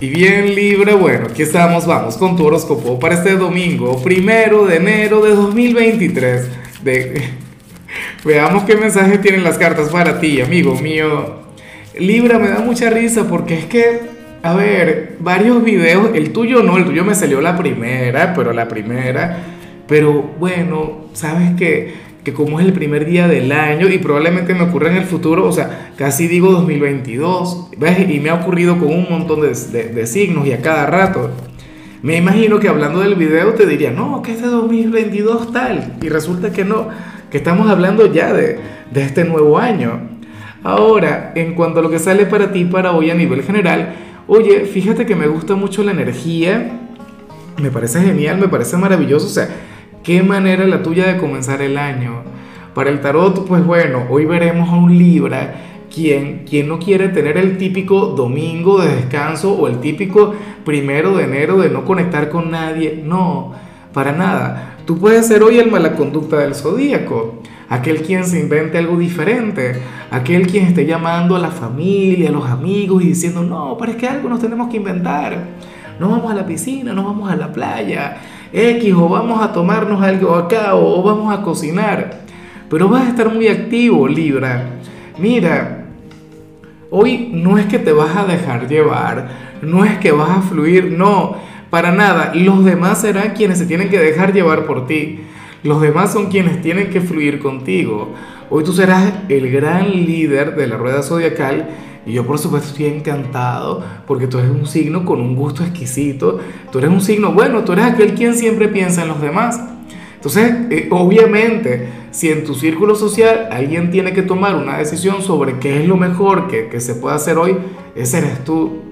Y bien Libra, bueno, aquí estamos, vamos con tu horóscopo para este domingo, primero de enero de 2023. De... Veamos qué mensaje tienen las cartas para ti, amigo mío. Libra, me da mucha risa porque es que, a ver, varios videos, el tuyo no, el tuyo me salió la primera, pero la primera, pero bueno, sabes que que como es el primer día del año y probablemente me ocurra en el futuro, o sea, casi digo 2022, ¿ves? Y me ha ocurrido con un montón de, de, signos y a cada rato. Me imagino que hablando del video te diría, no, que es de 2022 tal, y resulta que no, que estamos hablando ya de, de este nuevo año. Ahora, en cuanto a lo que sale para ti para hoy a nivel general, oye, fíjate que me gusta mucho la energía, me parece genial, me parece maravilloso, o sea, ¿Qué manera la tuya de comenzar el año? Para el tarot, pues bueno, hoy veremos a un Libra quien, quien no quiere tener el típico domingo de descanso o el típico primero de enero de no conectar con nadie. No, para nada. Tú puedes ser hoy el mala conducta del zodíaco, aquel quien se invente algo diferente, aquel quien esté llamando a la familia, a los amigos y diciendo, no, pero es que algo nos tenemos que inventar. No vamos a la piscina, no vamos a la playa X o vamos a tomarnos algo acá o vamos a cocinar. Pero vas a estar muy activo, Libra. Mira, hoy no es que te vas a dejar llevar, no es que vas a fluir, no, para nada. Los demás serán quienes se tienen que dejar llevar por ti. Los demás son quienes tienen que fluir contigo. Hoy tú serás el gran líder de la rueda zodiacal y yo por supuesto estoy encantado porque tú eres un signo con un gusto exquisito. Tú eres un signo, bueno, tú eres aquel quien siempre piensa en los demás. Entonces, eh, obviamente, si en tu círculo social alguien tiene que tomar una decisión sobre qué es lo mejor que, que se puede hacer hoy, ese eres tú.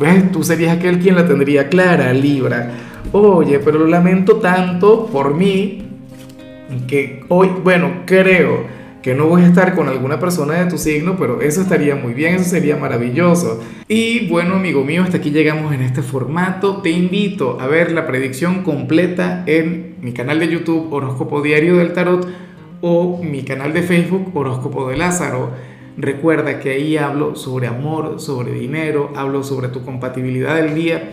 ¿Ves? Tú serías aquel quien la tendría clara, Libra. Oye, pero lo lamento tanto por mí que hoy, bueno, creo que no voy a estar con alguna persona de tu signo, pero eso estaría muy bien, eso sería maravilloso. Y bueno, amigo mío, hasta aquí llegamos en este formato. Te invito a ver la predicción completa en mi canal de YouTube Horóscopo Diario del Tarot o mi canal de Facebook Horóscopo de Lázaro. Recuerda que ahí hablo sobre amor, sobre dinero, hablo sobre tu compatibilidad del día.